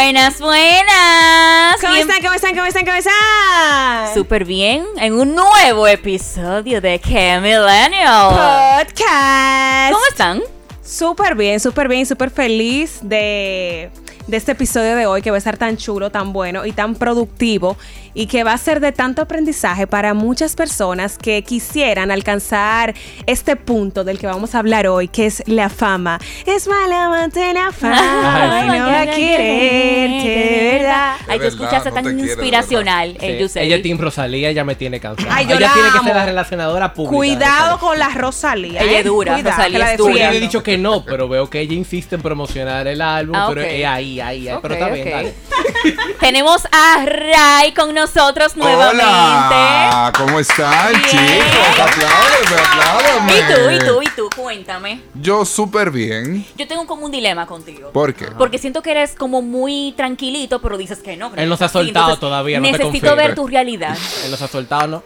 Buenas, buenas. ¿Cómo Bien- están? ¿Cómo están? ¿Cómo están? ¿Cómo están? Súper bien en un nuevo episodio de Que Millennial. Podcast. ¿Cómo están? Súper bien, súper bien, súper feliz de, de este episodio de hoy que va a estar tan chulo, tan bueno y tan productivo y que va a ser de tanto aprendizaje para muchas personas que quisieran alcanzar este punto del que vamos a hablar hoy, que es la fama. Es mala amante la fama y no va a de verdad. Ay, tú De escuchaste verdad, tan no de inspiracional, Sí, Yusei. ella es Team Rosalía, ella me tiene cansado. Ay, yo ella la tiene que ser la relacionadora pública. Cuidado con la Rosalía. Ella ¿eh? es dura, Cuidado, Rosalía que es dura. Yo le he dicho que no, pero veo que ella insiste en promocionar el álbum, Ah, pero es ahí, ahí, ahí. Pero está bien, ok. dale. Tenemos a Ray con nosotros nuevamente. Hola, ¿cómo están, Bien. chicos? Apláudeme, apláudeme. ¿Y tú, y tú, y tú? Cuéntame. Yo súper bien. Yo tengo como un dilema contigo. ¿Por qué? Porque siento que eres como muy tranquilito, pero dices que no. que Él no se ha soltado Entonces, todavía, no Necesito ver tu realidad. Él nos ha soltado, ¿no?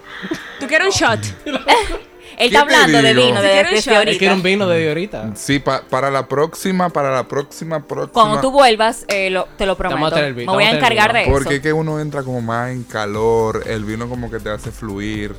¿Tú quieres un shot? Él ¿Qué está te hablando de vino desde shot. ahorita. Él quiere un vino de ahorita. Sí, pa- para la próxima, para la próxima, próxima. Cuando tú vuelvas, eh, lo- te lo prometo. Tener el vino, Me voy a encargar de vino. eso. Porque es que uno entra como más en calor, el vino como que te hace fluir.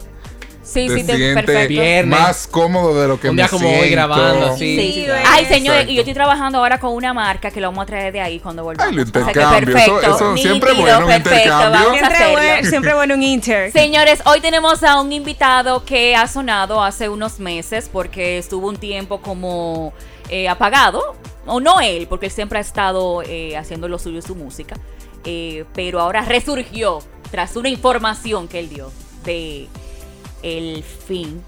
Sí, te sí, te, sientes perfecto. Más cómodo de lo que Un me día como hoy siento. grabando, sí. Sí. Sí. Ay, señores, y yo estoy trabajando ahora con una marca que lo vamos a traer de ahí cuando volvamos. Ay, lo O sea intercambio, eso- perfecto, eso siempre es nítido, bueno, un perfecto, intercambio. vamos a Siempre, hacerlo. bueno, siempre bueno un inter. Señores, hoy tenemos a un invitado que ha sonado hace unos meses porque estuvo un tiempo como eh, apagado, o no él, porque él siempre ha estado eh, haciendo lo suyo su música, eh, pero ahora resurgió tras una información que él dio de el fin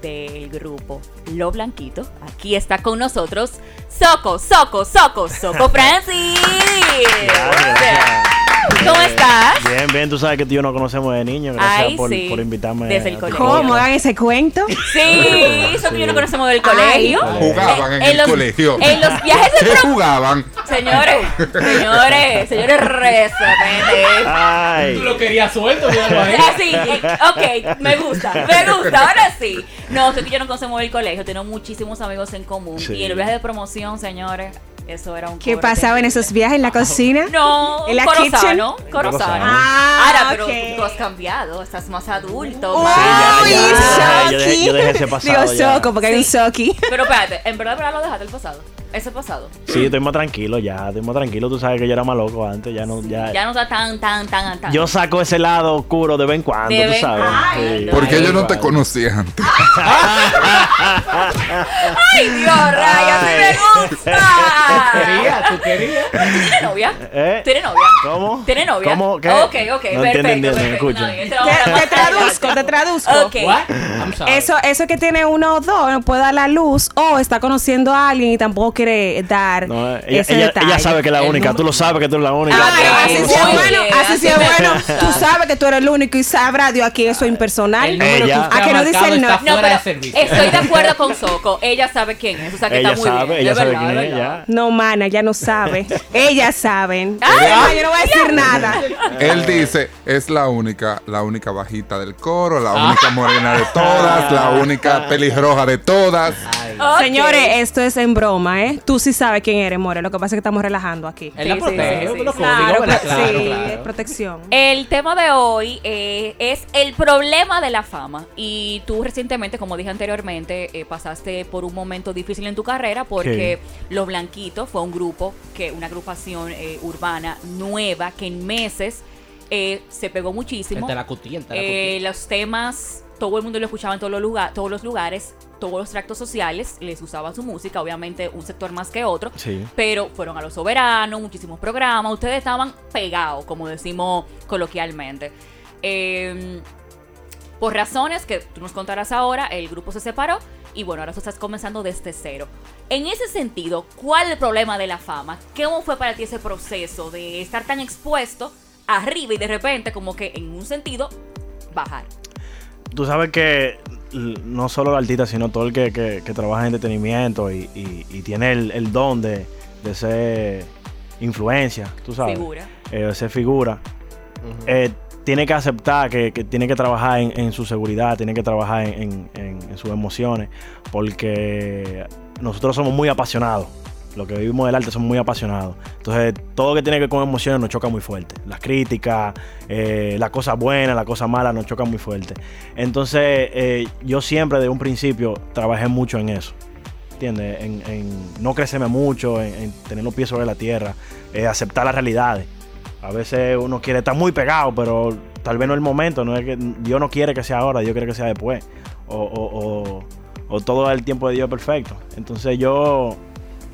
del grupo Lo Blanquito. Aquí está con nosotros Soco, Soco, Soco, Soco Francis. ¿Cómo estás? Bien, bien, tú sabes que tú y yo nos conocemos de niño. Gracias Ay, por, sí. por invitarme. Desde el colegio. ¿Cómo? ¿Hagan ese cuento? Sí, eso que yo no conocemos del colegio. Jugaban en, En el los- colegio. En los viajes de ¿Qué jugaban? Señores, señores, señores, respeten. Ay. Tú lo querías suelto, ahí. Así, ok, me gusta, me gusta, ahora sí. No, sé que yo no conocemos del colegio, tenemos muchísimos amigos en común. Sí. Y el viaje de promoción, señores, eso era un ¿Qué corte. pasaba en esos viajes en la cocina? No, ¿En la Corozano, kitchen? Corozano. Ah, Ahora, pero tú has cambiado, estás más adulto. Uy, más- ya, ya, ya, yo dejé- yo dejé ese pasado Digo. Soco, porque hay un Soki. Pero espérate, en verdad, en verdad lo dejaste el pasado. Ese pasado. Sí, estoy más tranquilo ya, estoy más tranquilo. Tú sabes que yo era más loco antes, ya no, ya. Ya no está tan, tan, tan, tan. Yo saco ese lado oscuro de vez en cuando, De tú sabes. Ay, Sí. no. Porque yo no te conocía antes. ¡Ay, Dios, Raya, me gusta! Quería, tú querías. ¿Tienes novia? ¿Eh? ¿Tienes novia? ¿Cómo? ¿Tienes novia? ¿Cómo? ¿Qué? Ok, ok, No perfecto. entiendo, entiendo, perfecto. escucha. No, bien, te traduzco, te traduzco. Ok. What? I'm sorry. Eso, eso que tiene uno o dos, no puede dar la luz o está conociendo a alguien y tampoco quiere dar No, ella, ese ella- detalle. ella sabe que es la única, tú lo sabes que tú eres la única. Ay, Ah, así es bueno, así bueno. Tú sabes que tú eres el único y sabrá Dios aquí eso es impersonal. El número Ella- que usted ¿A que no dice el no? No, pero estoy de acuerdo con Soco. Ella sabe quién es. O sea que Ella está muy sabe, bien. ella Es sabe verdad, quién es es, verdad. ya. No, mana, ya no sabe. Ellas saben. Ay, Ay, yo no voy a decir nada. Él dice, es la única, la única bajita del coro, la única morena de todas, la única pelirroja de todas. Señores, esto es en broma, ¿eh? Tú sí sabes quién eres, More. Lo que pasa es que estamos relajando aquí. Él la Sí, sí, protección. El tema de hoy eh, es el problema de la fama. Y tú recientemente, como dije anteriormente, eh, pasaste por un momento difícil en tu carrera porque Los Blanquitos fue un grupo, que una agrupación eh, urbana nueva que en meses eh, se pegó muchísimo. De la cutilla, el de la Eh, cutilla. los temas, todo el mundo lo escuchaba en todos los, lugar- todos los lugares, todos los tractos sociales, les usaba su música, obviamente un sector más que otro, Sí. pero fueron a los soberanos, muchísimos programas, ustedes estaban pegados, como decimos coloquialmente. Eh, por razones que tú nos contarás ahora, el grupo se separó y bueno, ahora tú estás comenzando desde cero. En ese sentido, ¿cuál es el problema de la fama? ¿Cómo fue para ti ese proceso de estar tan expuesto arriba y de repente como que en un sentido bajar? Tú sabes que no solo el artista, sino todo el que, que- que trabaja en entretenimiento y, y- y tiene el, el don de, de ser influencia, tú sabes. Figura. eh, de ser figura. Eh, tiene que aceptar que, que tiene que trabajar en, en su seguridad, tiene que trabajar en, en- en- en sus emociones, porque nosotros somos muy apasionados. Los que vivimos del arte somos muy apasionados. Entonces, todo lo que tiene que ver con emociones nos choca muy fuerte. Las críticas, eh, las cosas buenas, las cosas malas nos chocan muy fuerte. Entonces, eh, yo siempre desde un principio trabajé mucho en eso. ¿Entiendes? En, no crecerme mucho, en, en tener los pies sobre la tierra, eh, aceptar las realidades. A veces uno quiere estar muy pegado, pero tal vez no es el momento. No es que, Dios no quiere que sea ahora, Dios quiere que sea después. O, o- o- o todo el tiempo de Dios perfecto. Entonces yo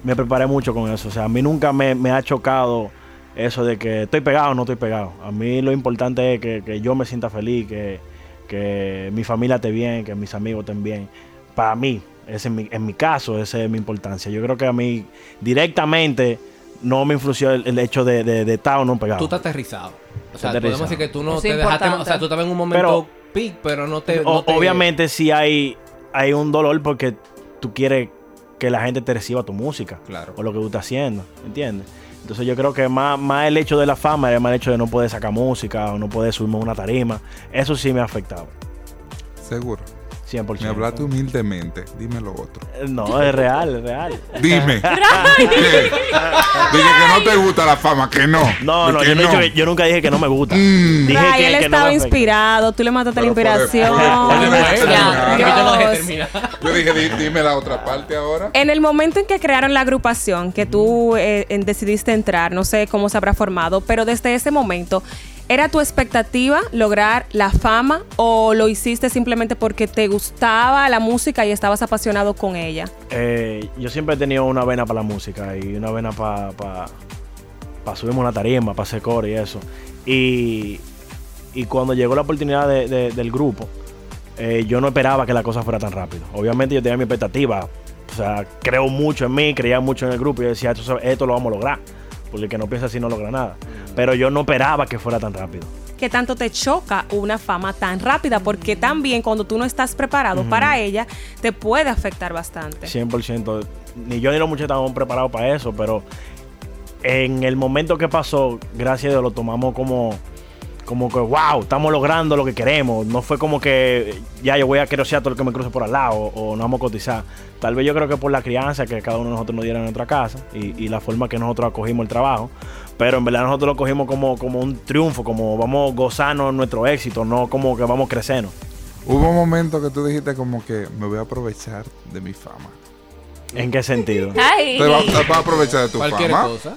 me preparé mucho con eso. O sea, a mí nunca me, me ha chocado eso de que estoy pegado o no estoy pegado. A mí lo importante es que, que yo me sienta feliz, que, que mi familia esté bien, que mis amigos estén bien. Para mí, ese es mi, en mi caso, esa es mi importancia. Yo creo que a mí directamente no me influyó el, el hecho de, de, de estar o no pegado. Tú estás aterrizado. O sea, Aterrizado. podemos decir que tú no Es te dejaste. O sea, tú estabas en un momento peak, pero no te. O- no te- Obviamente sí hay, hay un dolor porque tú quieres que la gente te reciba tu música. Claro. O lo que tú estás haciendo, ¿entiendes? Entonces yo creo que más, más el hecho de la fama más el hecho de no poder sacar música o no poder subirme a una tarima. Eso sí me ha afectado. Seguro. 100%. Me hablaste humildemente. Dime lo otro. Eh, No, es real, es real. Dime. Dije que no te gusta la fama, que no. No, no, yo, no he dicho que- yo nunca dije que no me gusta. Mm. Dije Ray, que, él que estaba inspirado, tú le mataste la Pero inspiración. yo dije, "Di- dime la otra parte ahora. En el momento en que crearon la agrupación, que tú eh, decidiste entrar, no sé cómo se habrá formado, pero desde ese momento, ¿era tu expectativa lograr la fama o lo hiciste simplemente porque te gustaba la música y estabas apasionado con ella? Eh, yo siempre he tenido una vena para la música y una vena para pa, pa subirme una tarima, para hacer coro y eso. Y, y cuando llegó la oportunidad de- de- del grupo, eh, yo no esperaba que la cosa fuera tan rápido. Obviamente yo tenía mi expectativa. O sea, creo mucho en mí, creía mucho en el grupo y yo decía, esto lo vamos a lograr. Porque el que no piensa así no logra nada. Pero yo no esperaba que fuera tan rápido. ¿Qué tanto te choca una fama tan rápida? Porque también cuando tú no estás preparado para ella, te puede afectar bastante. 100%. Ni yo ni los muchachos estábamos preparados para eso, pero en el momento que pasó, gracias a Dios, lo tomamos como, como que, wow, estamos logrando lo que queremos. No fue como que ya yo voy a querer todo lo que me cruce por al lado o, o no vamos a cotizar. Tal vez yo creo que por la crianza que cada uno de nosotros nos diera en nuestra casa y, y la forma que nosotros acogimos el trabajo. Pero en verdad nosotros lo cogimos como, como un triunfo, como vamos a gozarnos nuestro éxito, no como que vamos creciendo. Hubo un momento que tú dijiste como que me voy a aprovechar de mi fama. ¿En qué sentido? Ay. Te vas vas a aprovechar de tu Cualquier fama. cosa.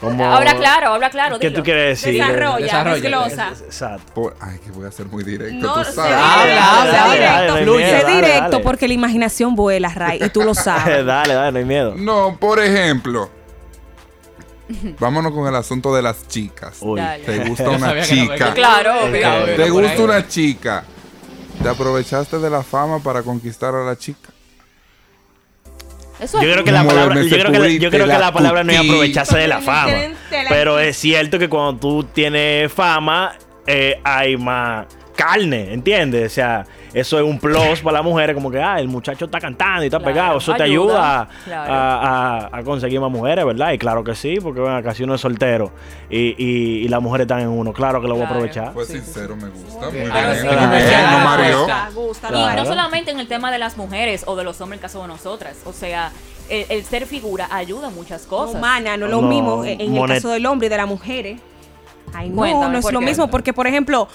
Como- Habla claro, habla claro. ¿Qué dilo. tú quieres decir? Desarrolla, Desarrolla. desglosa. Exacto. Por- ay, que voy a ser muy directo. No, tú sabes. Habla, habla, sé habla, directo, dale, fluye. sé directo dale. porque la imaginación vuela, Ray, y tú lo sabes. dale, dale, no hay miedo. No, por ejemplo. Vámonos con el asunto de las chicas. Uy. Dale. ¿Te gusta una no chica? Claro, obvio. cabrón. ¿Te gusta una chica? ¿Te aprovechaste de la fama para conquistar a la chica? Eso Yo es creo que la palabra, yo creo que la, yo creo que culito, la palabra no es aprovecharse de la fama. Pero es cierto que cuando tú tienes fama, eh, hay más carne, ¿entiendes? O sea, eso es un plus para las mujeres, como que, ah, el muchacho está cantando y está Claro, pegado. Eso te ayuda, a, claro. a- a- a conseguir más mujeres, ¿verdad? Y claro que sí, porque bueno, casi uno es soltero y, y- y las mujeres están en uno. Claro que lo voy a aprovechar. Fue sí, sincero, me gusta. Muy bien, Y no solamente en el tema de las mujeres o de los hombres, en el caso de nosotras. O sea, el, el ser figura ayuda a muchas cosas. No, mana, no es lo No, mismo en el caso del hombre y de las mujeres. Ay, no, Cuéntame, no es ¿por lo qué? mismo, porque por ejemplo,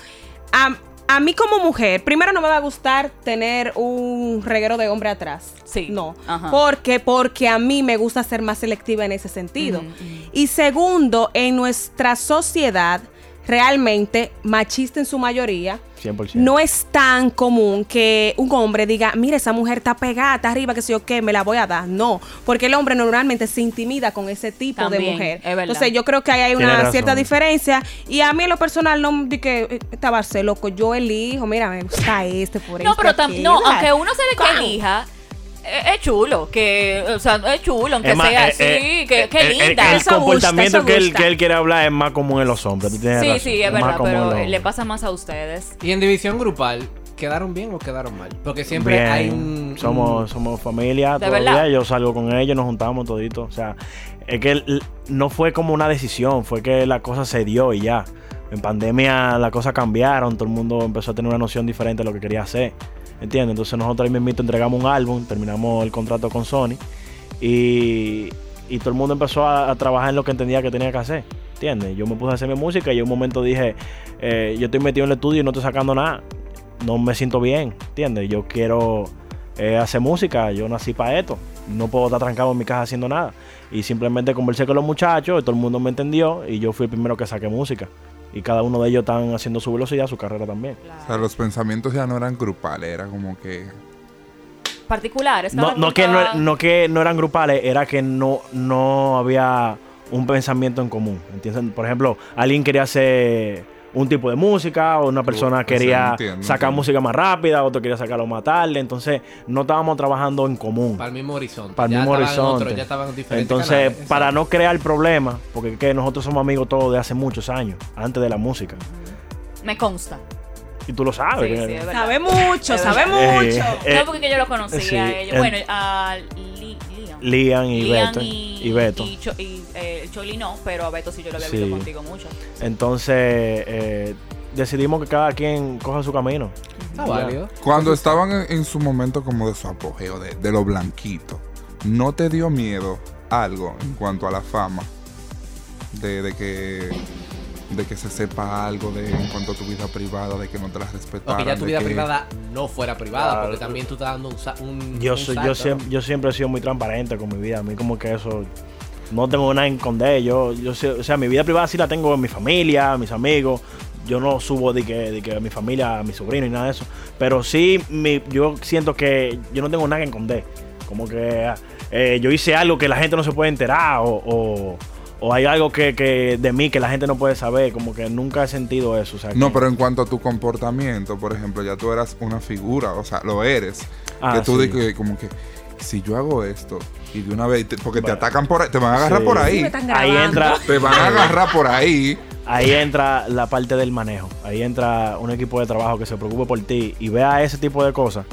a, a mí como mujer, primero no me va a gustar tener un reguero de hombre atrás. Sí. No. Ajá. Porque, porque a mí me gusta ser más selectiva en ese sentido. Y segundo, en nuestra sociedad, realmente, machista en su mayoría, 100%. no es tan común que un hombre diga, mira, esa mujer está pegada, está arriba, que sé yo qué, me la voy a dar. No, porque el hombre normalmente se intimida con ese tipo de También, mujer. es. Entonces yo creo que ahí hay una cierta diferencia. Y a mí en lo personal no di que eh, estaba loco. Yo elijo, mira, me gusta este por No, pero tam- aquello, no, aunque uno se de que ¡Pam! elija, es chulo, que, o sea, es chulo, aunque Es más, sea eh, así, eh, que, eh, qué el- el- linda. El, gusta, comportamiento eso que, él, gusta. que él quiere hablar es más común en los hombres. tú tienes sí, razón, sí, es verdad, pero le pasa más a ustedes. Y en división grupal, ¿quedaron bien o quedaron mal? Porque siempre Bien, hay un. somos, somos familia ¿De todavía. verdad? Yo salgo con ellos, nos juntamos toditos. O sea, es que el- no fue como una decisión, fue que la cosa se dio y ya. En pandemia las cosas cambiaron, todo el mundo empezó a tener una noción diferente de lo que quería hacer. ¿Entiendes? Entonces nosotros ahí mismo entregamos un álbum, terminamos el contrato con Sony y, y todo el mundo empezó a, trabajar en lo que entendía que tenía que hacer. ¿Entiendes? Yo me puse a hacer mi música y en un momento dije, eh, yo estoy metido en el estudio y no estoy sacando nada. No me siento bien, ¿entiendes? Yo quiero eh, hacer música, yo nací para esto. No puedo estar trancado en mi casa haciendo nada. Y simplemente conversé con los muchachos, y todo el mundo me entendió y yo fui el primero que saqué música. Y cada uno de ellos están haciendo su velocidad, su carrera también. O sea, los pensamientos ya no eran grupales, era como que... Particulares. No, no, que no, no que no eran grupales, era que no, no había un pensamiento en común. ¿entiendes? Por ejemplo, alguien quería hacer un tipo de música, o una persona sí, quería entiendo, sacar entiendo. música más rápida, otro quería sacarlo más tarde. Entonces, no estábamos trabajando en común. Para el mismo horizonte. Para el Ya mismo horizonte. otro, ya estaban en diferentes Entonces, canales, para no crear problemas, porque es que nosotros somos amigos todos de hace muchos años, antes de la música. Me consta. Y tú lo sabes. Sí, sí. Sabe mucho, sabe verdad. mucho. Eh, no, porque que yo lo conocía. sí, a ellos. en- bueno, a Li- Liam. Liam y Liam Beto. Y, Y Beto. Y, Cho- y, eh, Choli no, pero a Beto sí yo lo había Sí. visto contigo mucho. Entonces, eh, decidimos que cada quien coja su camino. Está válido. Cuando estaban en, en su momento como de su apogeo, de, de lo blanquito, ¿no te dio miedo algo en cuanto a la fama? De, de que de que se sepa algo de en cuanto a tu vida privada, de que no te la O respetaran. que ya tu vida que- privada no fuera privada, Claro. porque también tú estás dando un, sa- un, Yo, un soy, salto, yo, ¿no? siempre, yo siempre he sido muy transparente con mi vida. A mí como que eso... No tengo nada en esconder. Yo, yo sé- o sea, mi vida privada sí la tengo en mi familia, mis amigos. Yo no subo de que, de que a mi familia, a mi sobrino y nada de eso. Pero sí, mi- yo siento que yo no tengo nada que esconder. Como que eh, yo hice algo que la gente no se puede enterar o, o- o hay algo que, que de mí que la gente no puede saber. Como que nunca he sentido eso. o sea, No, que- pero en cuanto a tu comportamiento, por ejemplo, ya tú eras una figura, o sea, lo eres. Ah, que tú sí. como que si yo hago esto y de una vez, te- porque te atacan por ahí, te van a agarrar Sí. por ahí. Ahí entra, Te van a agarrar por ahí. Ahí entra la parte del manejo. Ahí entra un equipo de trabajo que se preocupe por ti y vea ese tipo de cosas.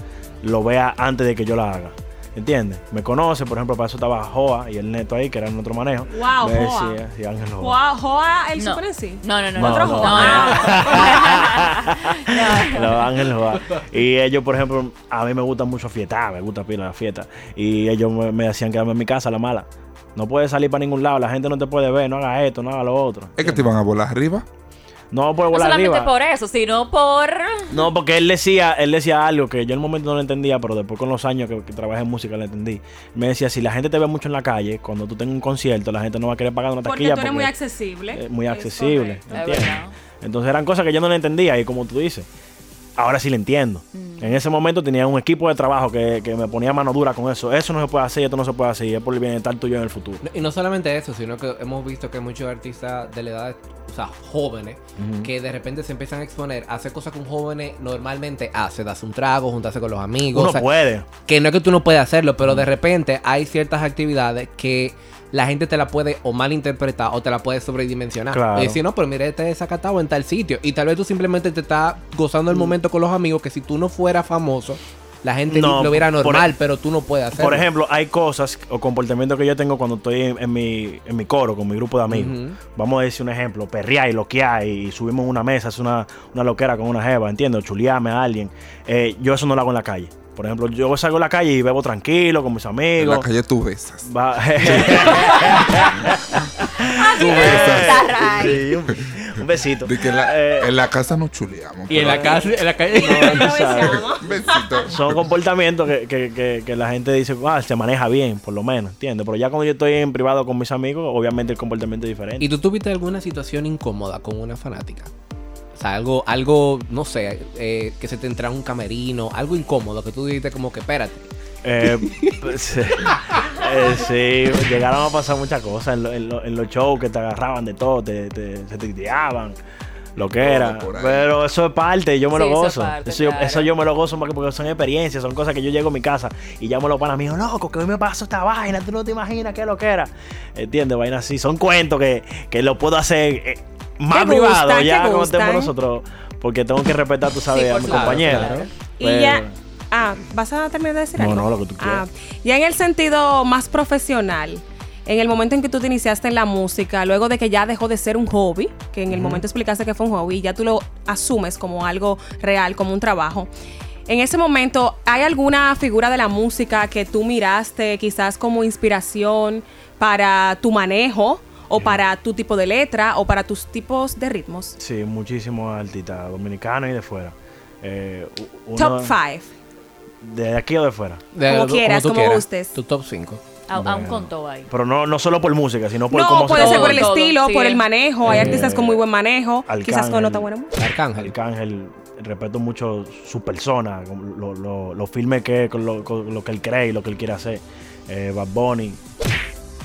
Lo vea antes de que yo la haga. ¿Entiendes? Me conoce, por ejemplo, para eso estaba Joa y el neto ahí, que era nuestro manejo. Wow, Joa. Sí, Ángel Joa. Joa, Joa, el No. super en sí. No, no, no. No, no. no. No, no, Ángel Joa. Y ellos, por ejemplo, a mí me gusta mucho fiestar, me gusta pila la fiesta. Y ellos me, me hacían quedarme en mi casa, la mala. No puedes salir para ningún lado, la gente no te puede ver, no haga esto, no haga lo otro. Es que te iban a volar arriba. No No volar solamente arriba. por eso, sino por. No, porque él decía, él decía algo que yo en el momento no lo entendía, pero después con los años que, que trabajé en música lo entendí. Me decía, si la gente te ve mucho en la calle, cuando tú tengas un concierto, la gente no va a querer pagar una Porque taquilla tú eres muy porque accesible. es muy Es accesible. ¿entiendes? Entonces eran cosas que yo no le entendía y como tú dices, ahora sí le entiendo. Mm. En ese momento tenía un equipo de trabajo que, que me ponía mano dura con eso. Eso no se puede hacer, esto no se puede hacer y es por el bienestar tuyo en el futuro. Y no solamente eso, sino que hemos visto que muchos artistas de la edad, o sea, jóvenes, que de repente se empiezan a exponer a hacer cosas que un joven normalmente hace, darse un trago, juntarse con los amigos. Uno o sea, puede. que no es que tú no puedes hacerlo, pero de repente hay ciertas actividades que la gente te la puede o malinterpretar o te la puede sobredimensionar. Claro. Y decir, no, pero mira, este desacatado en tal sitio. Y tal vez tú simplemente te estás gozando Mm. el momento con los amigos que si tú no fueras famoso, la gente No, lo viera por- normal, pero tú no puedes hacerlo. Por ejemplo, hay cosas o comportamientos que yo tengo cuando estoy en, en mi, en mi coro con mi grupo de amigos. Vamos a decir un ejemplo, perrear y loquear y subimos una mesa, es una, una loquera con una jeva, ¿entiendes? Chulearme a alguien. Eh, yo eso no lo hago en la calle. Por ejemplo, yo salgo a la calle y bebo tranquilo con mis En amigos. la calle tú besas. Va- Tú besas. Sí, un, un besito. De que en la, Eh, en la casa nos chuleamos. y en la calle, en la calle. sabes. Un besito. Son comportamientos que, que- que- que la gente dice, ah, se maneja bien, por lo menos, ¿entiendes? Pero ya cuando yo estoy en privado con mis amigos, obviamente el comportamiento es diferente. ¿Y tú tuviste alguna situación incómoda con una fanática? Sea, algo, algo no sé, eh, que se te entra un camerino, algo incómodo que tú dijiste como que espérate. Eh, pues, eh, sí, llegaron a pasar muchas cosas en, lo- en lo- en los shows que te agarraban de todo, te, te- se te tiraban, lo que era. Pero eso es parte, yo me Sí, lo eso es gozo. parte, eso, yo, claro. eso yo me lo gozo porque, porque son experiencias, son cosas que yo llego a mi casa y llamo a los panas míos, loco, que hoy me pasó esta vaina, tú no te imaginas qué es lo que era. ¿Entiendes? Vaina así. Son cuentos que, que lo puedo hacer eh, más privado, gustan, ya como estemos nosotros, porque tengo que respetar, tú sabes, Sí, a mi claro, compañero. claro. Y Pero- ya. Ah, ¿vas a terminar de decir No, algo? no, lo que tú quieras. Ah, ya en el sentido más profesional, en el momento en que tú te iniciaste en la música, luego de que ya dejó de ser un hobby, que en el momento explicaste que fue un hobby, y ya tú lo asumes como algo real, como un trabajo. en ese momento, ¿hay alguna figura de la música que tú miraste quizás como inspiración para tu manejo o para tu tipo de letra o para tus tipos de ritmos? Sí, muchísimos artistas dominicanos y de fuera. Eh, uno- Top 5. ¿De aquí o de fuera? De- Como quieras, tú como quieras. gustes. Tu top 5. A- Aún Bueno. con todo ahí. Pero no, no solo por música, sino por No, cómo puede se ser todo, por el todo, estilo, sí. por el manejo. Hay Eh, artistas con muy buen manejo, quizás con Arcángel. no tan buena música. Arcángel. Arcángel, respeto mucho su persona, lo, lo, lo firme que es, con lo, con lo que él cree y lo que él quiere hacer. Eh, Bad Bunny.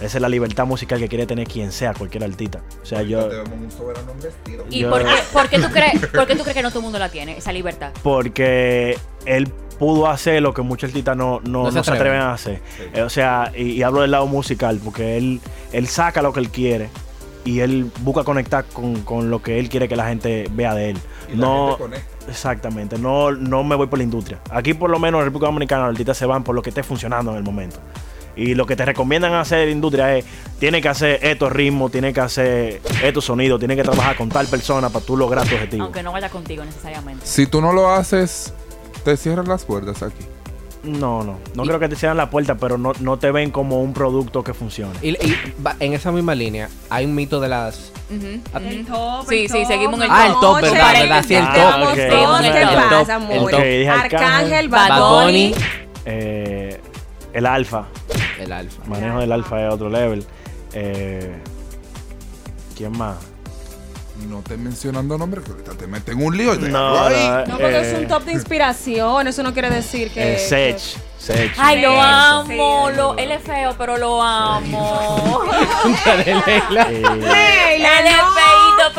Esa es la libertad musical que quiere tener quien sea, cualquier artista. O sea, yo... Te vemos un soberano en vestido. ¿Y Yo- por, qué, por qué tú crees, por qué tú crees que no todo el mundo la tiene, esa libertad? Porque él pudo hacer lo que muchos artistas no, no, No se no se atreven. a hacer. Sí. Eh, o sea, y, y hablo del lado musical, porque él, él saca lo que él quiere y él busca conectar con, con lo que él quiere que la gente vea de él. Y la no, exactamente, no, no me voy por la industria. Aquí por lo menos en República Dominicana los artistas se van por lo que esté funcionando en el momento. Y lo que te recomiendan hacer en la industria es, tiene que hacer estos ritmos, tiene que hacer estos sonidos, tiene que trabajar con tal persona para tú lograr tu objetivo. Aunque no vaya contigo necesariamente. Si tú no lo haces, te cierran las puertas aquí. No, no. No creo que te cierren la puerta, pero no, no te ven como un producto que funcione. Y, y va- en esa misma línea, hay un mito de las. Ah. El top, Sí, el sí, top. seguimos en el Ah, el top, verdad, verdad, sí, el Ah, tenemos ok. dos, Seguimos en el ¿Qué top. pasa, amor? top. Arcángel, Bad Bad Bunny. Bunny. Eh, el alfa. El alfa. Manejo del alfa es otro level. Eh, ¿Quién más? No te mencionando nombres, que ahorita te meten un lío y te No, no, No, porque es eh, un top de inspiración. Eso no quiere decir que. eh, Sech. Sech. Ay, lo amo. sí. Lo, él es feo, pero lo amo. de Leila. Eh, Leila, él es.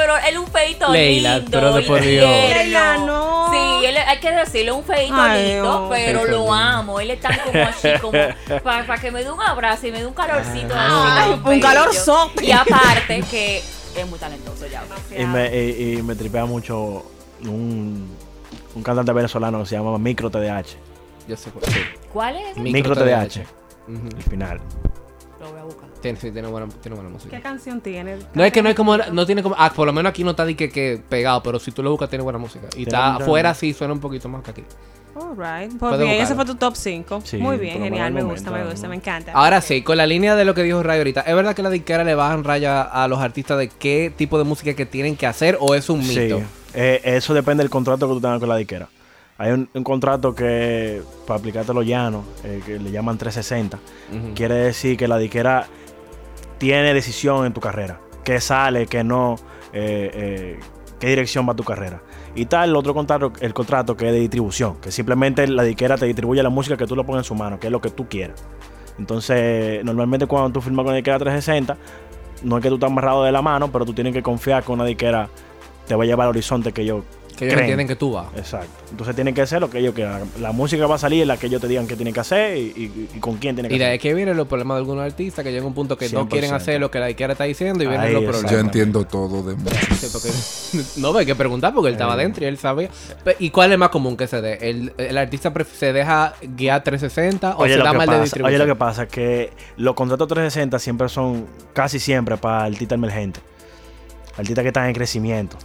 Pero él es un feito Leila, lindo. pero de por Dios. Leila, no. Sí, él, hay que decirlo, un feito Ay, lindo, pero lo lindo. amo. Él es tan como así, como para que me dé un abrazo y me dé un calorcito Ay, así. tan un calor sope. Y aparte que es muy talentoso ya. y, me, y, y me tripea mucho un, un cantante venezolano que se llama Micro TDH. Yo sé cuál. sí. ¿Cuál es? Micro, Micro TDH. TDH. El final. Lo voy a buscar. Tiene, sí, tiene buena, tiene buena música. ¿Qué canción tiene? No es que no hay como, no tiene como, ah, por lo menos aquí no está de que, que pegado, pero si tú lo buscas tiene buena música. Y está afuera sí suena un poquito más que aquí. Alright. Pues bien, ese fue tu top 5. Sí, Muy bien, genial. Me gusta, momento, me gusta, ¿no? me encanta. Ahora sí, con la línea de lo que dijo Ray ahorita, ¿es verdad que la disquera le bajan raya a los artistas de qué tipo de música que tienen que hacer o es un mito? Sí, eh, eso depende del contrato que tú tengas con la disquera. Hay un, un contrato que, para aplicártelo llano, eh, que le llaman 360, Ujú. quiere decir que la disquera tiene decisión en tu carrera. Qué sale, qué no, eh, eh, qué dirección va tu carrera. Y tal, el otro contrato, el contrato que es de distribución, que simplemente la disquera te distribuye la música que tú lo pones en su mano, que es lo que tú quieras. Entonces, normalmente cuando tú firmas con la disquera 360, no es que tú estás amarrado de la mano, pero tú tienes que confiar que una disquera te va a llevar al horizonte que yo Que ellos creen. entienden que tú vas. Exacto. Entonces tiene que ser lo que ellos quieran. La música va a salir la que ellos te digan que tienen que hacer y, y- y con quién tienen que Y de ahí que vienen los problemas de algunos artistas que llega un punto que no 100%. quieren hacer lo que la disquera está diciendo y vienen Ahí, los problemas. Yo entiendo todo de. Sí, porque- no, pero hay que preguntar porque él estaba Eh. adentro y él sabía. Pe- ¿Y cuál es más común que se dé? ¿El, el artista pref- se deja guiar 360 o Oye se lo, da que mal de pasa, distribución? oye lo que pasa es que los contratos 360 siempre son casi siempre para artistas emergentes. Artistas que están en crecimiento.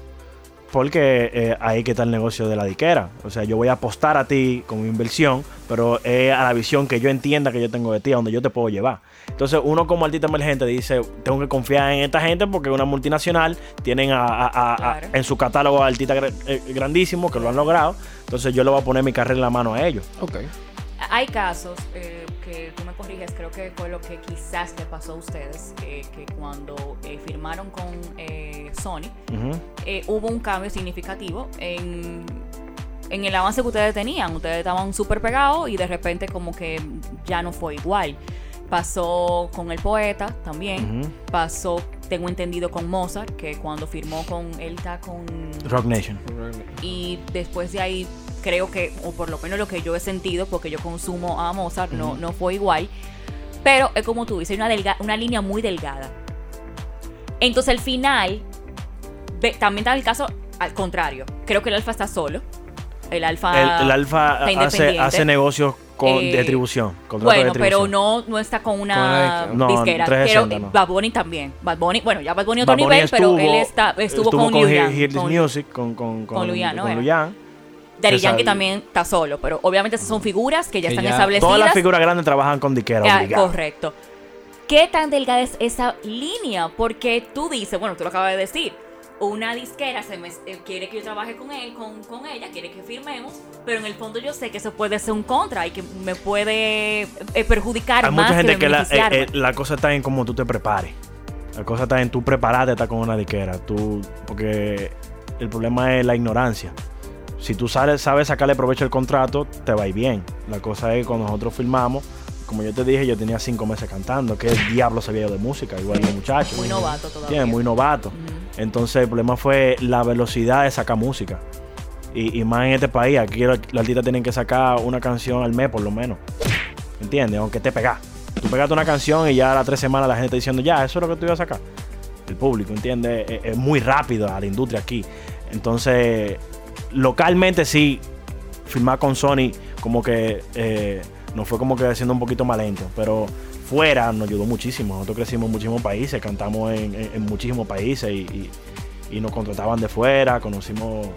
Porque eh, ahí que está el negocio de la diquera. O sea, yo voy a apostar a ti con mi inversión, pero es a la visión que yo entienda que yo tengo de ti, a donde yo te puedo llevar. Entonces, uno como artista emergente dice, tengo que confiar en esta gente porque es una multinacional, tienen a- a- a- a- Claro. en su catálogo artistas eh, grandísimos que lo han logrado. Entonces, yo le voy a poner mi carrera en la mano a ellos. Ok. Hay casos eh, que tú me corriges, creo que fue lo que quizás le pasó a ustedes, eh, que cuando eh, firmaron con eh, Sony, Ujú. eh, hubo un cambio significativo en, en el avance que ustedes tenían. Ustedes estaban súper pegados y de repente como que ya no fue igual. Pasó con el poeta también. Ujú. Pasó, tengo entendido, con Mozart, que cuando firmó con él está con... Rock Nation. Y después de ahí, creo que, o por lo menos lo que yo he sentido, porque yo consumo a Mozart, no, no fue igual. Pero es como tú dices, una, delga- una línea muy delgada. Entonces al final, ve- también está el caso al contrario. Creo que el alfa está solo. El alfa. El, el Alfa hace, hace negocios con Eh, distribución. de Bueno, pero no, no está con Con una no, disquera. 360 Pero no. Bad Bunny también. Bad Bunny, bueno, ya Bad Bunny otro Bad Bunny nivel, pero estuvo- él está, estuvo, con, Hear- Luyan. Con- Music, con, con, con, con Luyan, ¿no con? Luyan. Daddy. Yankee también está solo, pero obviamente esas son figuras que ya Que están ya- establecidas. Todas las figuras grandes trabajan con diquera, Ah, correcto. ¿Qué tan delgada es esa línea? Porque tú dices, bueno, tú lo acabas de decir, una disquera se me, eh, quiere que yo trabaje con él, con, con ella, quiere que firmemos, pero en el fondo yo sé que eso puede ser un contra y que me puede eh, perjudicar Hay más mucha gente que que la, beneficiarme. eh, eh, la cosa está en cómo tú te prepares. La cosa está en tú prepararte a estar con una diquera. Tú, porque el problema es la ignorancia. Si tú sabes, sabes sacarle provecho al contrato, te va a ir bien. La cosa es que cuando nosotros filmamos, como yo te dije, yo tenía cinco meses cantando. ¿Qué diablo sabía yo de música? Igual que los muchachos. Muy novato todavía. ¿Entiendes? Muy novato. Entonces el problema fue la velocidad de sacar música. Y, y más en este país, aquí los los artistas tienen que sacar una canción al mes por lo menos. ¿Entiendes? Aunque te pegas. Tú pegaste una canción y ya a las tres semanas la gente está diciendo, ya, eso es lo que tú ibas a sacar. El público, ¿entiendes? Es, es muy rápido a la industria aquí. Entonces, localmente sí, filmar con Sony como que eh, nos fue como que siendo un poquito más lento. Pero fuera nos ayudó muchísimo. Nosotros crecimos en muchísimos países, cantamos en, en- en muchísimos países y, y- y nos contrataban de fuera, conocimos,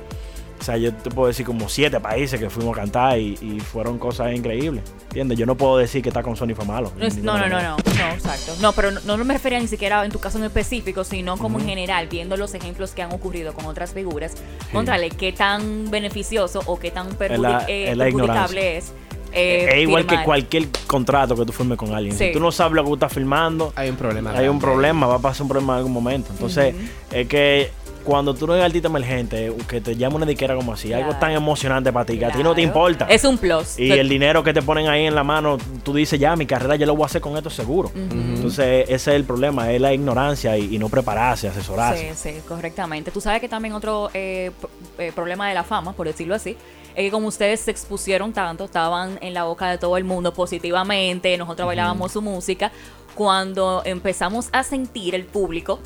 sea, yo te puedo decir como siete países que fuimos a cantar y, y fueron cosas increíbles. ¿Entiendes? Yo no puedo decir que estar con Sony fue malo. No, no, no, no, no, no, exacto. No, pero no, no me refería ni siquiera en tu caso en específico, sino como en general, viendo los ejemplos que han ocurrido con otras figuras. Contrale, qué tan beneficioso o qué tan perjudi- la- eh, es perjudicable es. eh, es igual que cualquier contrato que tú firmes con alguien. Sí. Si tú no sabes lo que tú estás firmando, Hay un problema. hay un problema, va a pasar un problema en algún momento. Entonces, es que cuando tú no eres artista emergente, que te llama una diquera como así, algo tan emocionante para ti, que a ti no te importa. Es un plus. Y el dinero que te ponen ahí en la mano, tú dices, ya, mi carrera yo lo voy a hacer con esto seguro. Entonces, ese es el problema, es la ignorancia y, y no prepararse, asesorarse. Sí, sí, correctamente. Tú sabes que también otro eh, eh, problema de la fama, por decirlo así, es que como ustedes se expusieron tanto, estaban en la boca de todo el mundo positivamente, nosotros bailábamos su música, cuando empezamos a sentir el público,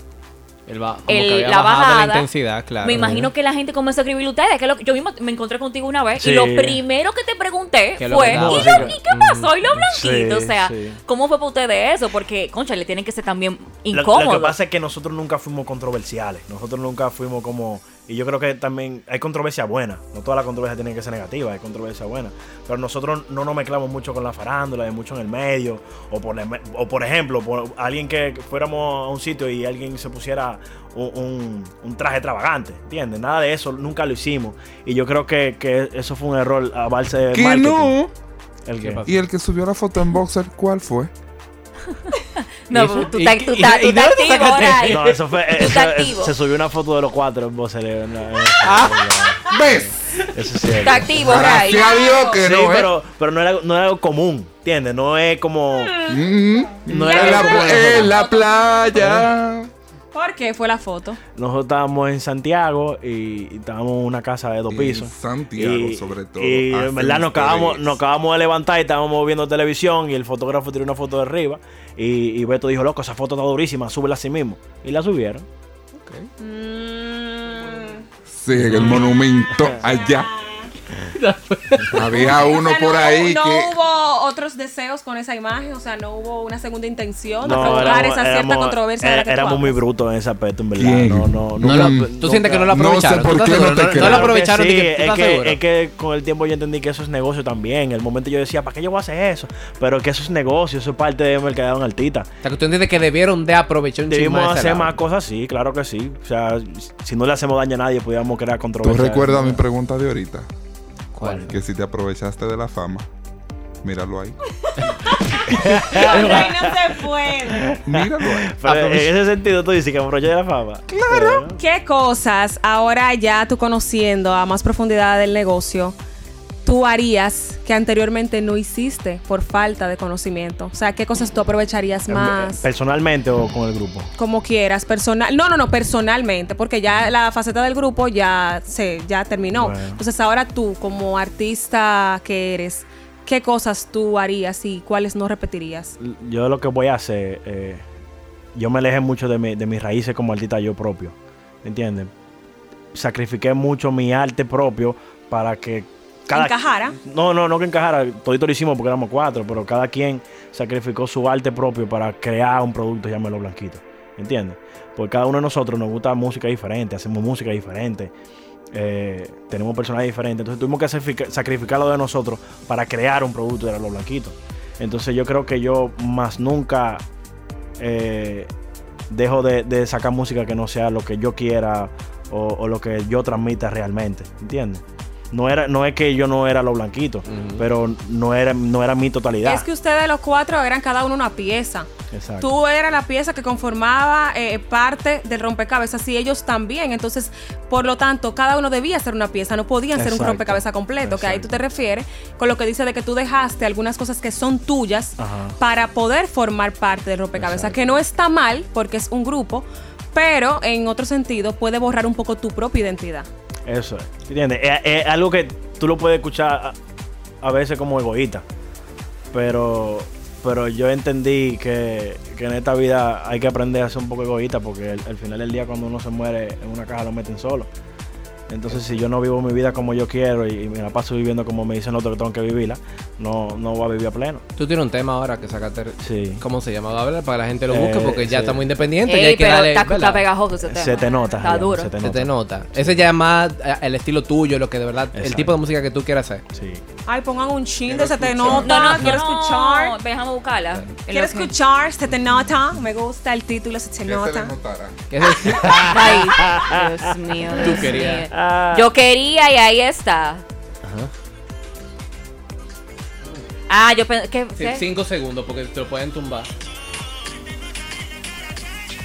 El ba- como el- que había la bajada, la intensidad, claro. me imagino que la gente comenzó a escribir ustedes, que lo que- yo mismo me encontré contigo una vez Sí. y lo primero que te pregunté ¿Qué es lo fue, ¿y, lo- y qué pasó? ¿Y lo blanquito? Sí, o sea, sí. ¿cómo fue para ustedes eso? Porque, concha, le tienen que ser también Lo- incómodos. Lo, que pasa es que nosotros nunca fuimos controversiales. Nosotros nunca fuimos como. Y yo creo que también hay controversia buena. No toda la controversia tiene que ser negativa, hay controversia buena. Pero nosotros no nos mezclamos mucho con la farándula, de mucho en el medio. O por, o por ejemplo, por alguien que fuéramos a un sitio y alguien se pusiera un, un- un traje extravagante. ¿Entiendes? Nada de eso, nunca lo hicimos. Y yo creo que, que eso fue un error a base de ¿Qué marketing. no? El ¿Qué que- pasó? Y el que subió la foto en boxer, ¿cuál fue? No, ¿Y eso- tú estás tú tú activo ahora. No, eso fue. Eso- activo. se subió una foto de los cuatro en voz. ¿Ves? Eso es cierto. Está activo, Ray. Gracias a Dios que Sí, no, ¿eh? pero, pero no, era, no era algo común, ¿entiendes? No es como... Mm, No en, era la, en la playa. ¿Por qué fue la foto? Nosotros estábamos en Santiago y, y estábamos en una casa de dos En pisos. Santiago, y, sobre todo. Y en verdad nos acabamos, nos acabamos de levantar y estábamos viendo televisión y el fotógrafo tiró una foto de arriba y, y Beto dijo, loco, esa foto está durísima, súbela así mismo. Y la subieron. Mm. Sí, en el monumento allá. Había uno O sea, por no- ahí no que. hubo otros deseos con esa imagen, o sea, no hubo una segunda intención de No, provocar éramos- esa cierta éramos- controversia de la eh, que tú éramos muy brutos en ese aspecto, en verdad. ¿Quién? No, no, No nunca- ¿Tú sientes que no lo No sé aprovecharon? por ¿Tú estás qué no seguro? te no, creo. lo aprovecharon. sí, y que, ¿tú es, que, es que con el tiempo yo entendí que eso es negocio también. En el momento yo decía, ¿para qué yo voy a hacer eso? Pero que eso es negocio, eso es parte de mercadeo en artista. O sea, que tú entiendes que debieron de aprovechar un Debimos hacer más cosas, sí, claro que sí. O sea, si no le hacemos daño a nadie, podíamos crear ¿Tú controversia. recuerdas mi pregunta de ahorita? ¿Cuál? Que si te aprovechaste de la fama, míralo ahí. Ay, no se puede. Míralo ahí. Pero en ese sentido tú dices que aproveché de la fama. Claro. ¿Qué cosas, ahora ya tú conociendo a más profundidad del negocio, tú harías que anteriormente no hiciste por falta de conocimiento? O sea, ¿qué cosas tú aprovecharías más? ¿Personalmente o con el grupo? como quieras, personal. No, no, no, personalmente, porque ya la faceta del grupo ya se ya terminó. Bueno. Entonces, ahora tú como artista que eres, ¿qué cosas tú harías y cuáles no repetirías? Yo lo que voy a hacer, eh, yo me alejé mucho de, mi- de mis raíces como artista yo propio. ¿Entiendes? Sacrifiqué mucho mi arte propio para que cada Encajara. No, no, no que encajara. Todito lo hicimos porque éramos cuatro, pero cada quien sacrificó su arte propio para crear un producto, llámelo Blanquito. ¿Entiendes? Porque cada uno de nosotros nos gusta música diferente, hacemos música diferente. eh, tenemos personajes diferentes. Entonces tuvimos que sacrificar, lo de nosotros para crear un producto de los blanquitos. Entonces yo creo que yo más nunca eh, dejo de, de sacar música que no sea lo que yo quiera o, o lo que yo transmita realmente. ¿Entiendes? No, era, no es que yo no era lo blanquito, pero no era, no era mi totalidad. Es que ustedes los cuatro eran cada uno una pieza. Exacto. Tú eras la pieza que conformaba eh, parte del rompecabezas y ellos también. Entonces, por lo tanto, cada uno debía ser una pieza. No podían ser un Exacto. rompecabezas completo. Que ahí tú Exacto. te refieres con lo que dice de que tú dejaste algunas cosas que son tuyas Ajá. para poder formar parte del rompecabezas. Exacto. Que no está mal porque es un grupo, pero en otro sentido puede borrar un poco tu propia identidad. Eso es. ¿Entiendes? Es, algo que tú lo puedes escuchar a, veces como egoísta. Pero, pero yo entendí que, que en esta vida hay que aprender a ser un poco egoísta porque al final del día cuando uno se muere en una caja lo meten solo. Entonces si yo no vivo mi vida como yo quiero y, y me la paso viviendo como me dicen otros que tengo que vivirla, no, no voy a vivir a pleno. Tú tienes un tema ahora que sacaste. Sí. ¿Cómo se llama? A ver, para que la gente lo busque Eh, porque ya sí. estamos independientes y Ey, hay que pero darle. está, pegajoso ese tema. Se te nota. Está duro. se te Se te nota. Ese ya es más eh, el estilo tuyo, lo que de verdad, el tipo de música que tú quieras hacer. Sí. Ay, pongan un chin de se te nota. No, no, quiero no, escuchar. Déjame buscarla. Quiero escuchar, se te nota. Me gusta el título, se te se nota. notara. ¿Qué es el- Ay, Dios mío. Tú querías. mío. Ah. Yo quería y ahí está. Ah, yo pensé cinco segundos porque te lo pueden tumbar.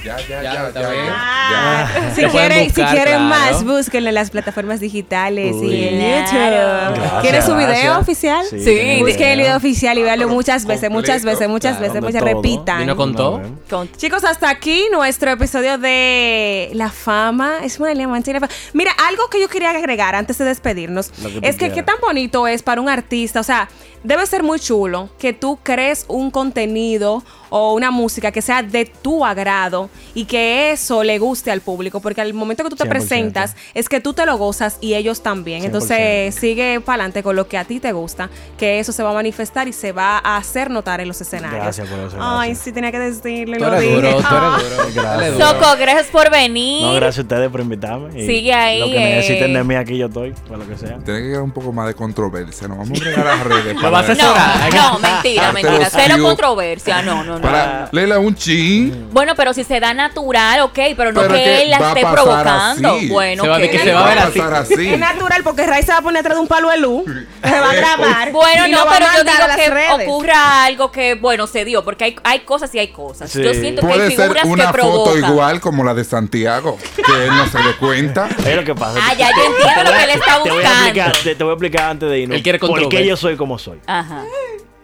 Ya, ya, Ya, ya, está ya. Ah, Si quieren, si quieren claro. más, búsquenlo en las plataformas digitales Uy. y en. YouTube. Gracias, ¿Quieres su video gracias. oficial? Sí, Sí, Busquen el video oficial y véanlo pero muchas veces, muchas veces, muchas Claro, veces, muchas repitan. Vino con todo. Una vez. Con- Chicos, hasta aquí nuestro episodio de La Fama. Es una mantiene fa- Mira, algo que yo quería agregar antes de despedirnos que es que qué tan bonito es para un artista, o sea, debe ser muy chulo que tú crees un contenido o una música que sea de tu agrado y que eso le guste al público, porque al momento que tú te 100%. presentas es que tú te lo gozas y ellos también. 100%. Entonces, sigue para adelante con lo que a ti te gusta, que eso se va a manifestar y se va a hacer notar en los escenarios. Gracias por eso, Ay, sí, tenía que decirlo Tú lo dije. duro, Ah. duro. Gracias. Soco, gracias por venir. No, gracias a ustedes por invitarme. y Sigue ahí, Lo que eh. necesiten de mí aquí yo estoy, para lo que sea. Tiene que quedar un poco más de controversia. Nos vamos a agregar a las redes. Lo para- vas a hacer- No, no, mentira, mentira. Cero controversia, no, no, no. Para Leila un chin. Bueno, pero si se da natural, ok, pero no Pero que que él la esté provocando. así. Bueno, Se va que se va a ver así. Es natural porque Ray se va a poner atrás de un palo de luz, se va a grabar. Bueno, no, pero yo digo que redes. ocurra algo que, bueno, se dio, porque hay, hay cosas y hay cosas. Sí. Yo siento que Puede hay ser figuras una que foto provocan. igual como la de Santiago, que él no se dé cuenta. Es lo que pasa. Ah, ya, yo entiendo lo que él está Te voy a explicar, buscando. te, te voy a explicar antes de irnos Él quiere por qué controversia. yo soy como soy. Ajá.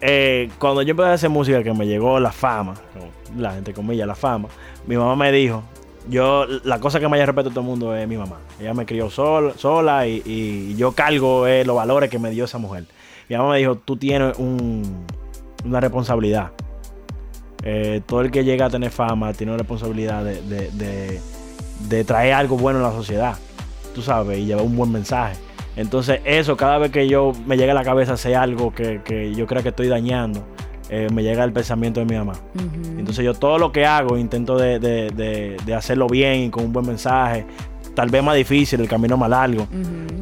Eh, cuando yo empecé a hacer música, que me llegó la fama, la gente comillas, la fama, mi mamá me dijo, yo, la cosa que más yo respeto a todo el mundo es mi mamá. Ella me crió sol- sola y, y yo cargo eh, los valores que me dio esa mujer. Mi mamá me dijo, tú tienes un- una responsabilidad. Eh, todo el que llega a tener fama tiene una responsabilidad de, de- de- de traer algo bueno a la sociedad, tú sabes, y llevar un buen mensaje. Entonces eso, cada vez que yo me llega a la cabeza hacer algo que, que yo creo que estoy dañando, eh, me llega el pensamiento de mi mamá. Entonces yo todo lo que hago intento de, de- de- de hacerlo bien y con un buen mensaje. Tal vez más difícil, el camino más largo.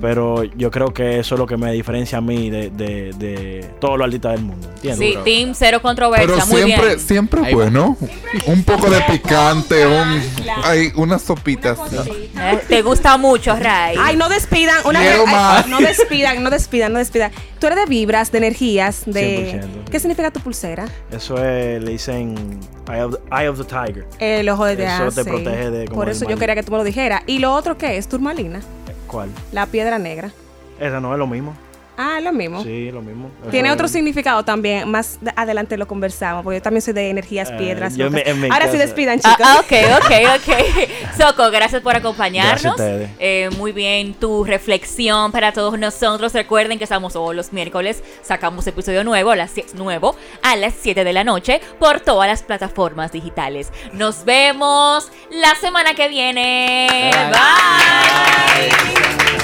Pero yo creo que eso es lo que me diferencia a mí de, de- de todos los artistas del mundo. ¿Entiendes? Sí, Team Cero Controversia, Pero muy siempre, bien. siempre Ahí va. bueno. Un poco de picante, un, hay unas sopitas. Eh, Te gusta mucho, Ray. Ay, no despidan. Una Quiero ay, más. no despidan, no despidan, no despidan. Tú eres de vibras, de energías, de. 100%. ¿Qué significa tu pulsera? Eso es, le dicen Eye of, Eye of the Tiger. El ojo de Eso te sí. protege de como Por eso yo quería que tú me lo dijeras. Y lo otro que es turmalina, ¿Cuál? la piedra negra. Esa no es lo mismo. Ah, lo mismo. Sí, lo mismo. Tiene Eso otro es- significado también. Más de- adelante lo conversamos, porque yo también soy de energías, Eh, piedras. me- Ahora sí despidan, Ah, chicos. ah, ok, ok, ok. Soco, gracias por acompañarnos. Gracias a ustedes. Eh, muy bien, tu reflexión para todos nosotros. Recuerden que estamos todos los miércoles, sacamos episodio nuevo a las 6, nuevo a las 7 de la noche por todas las plataformas digitales. Nos vemos la semana que viene. Bye. Bye.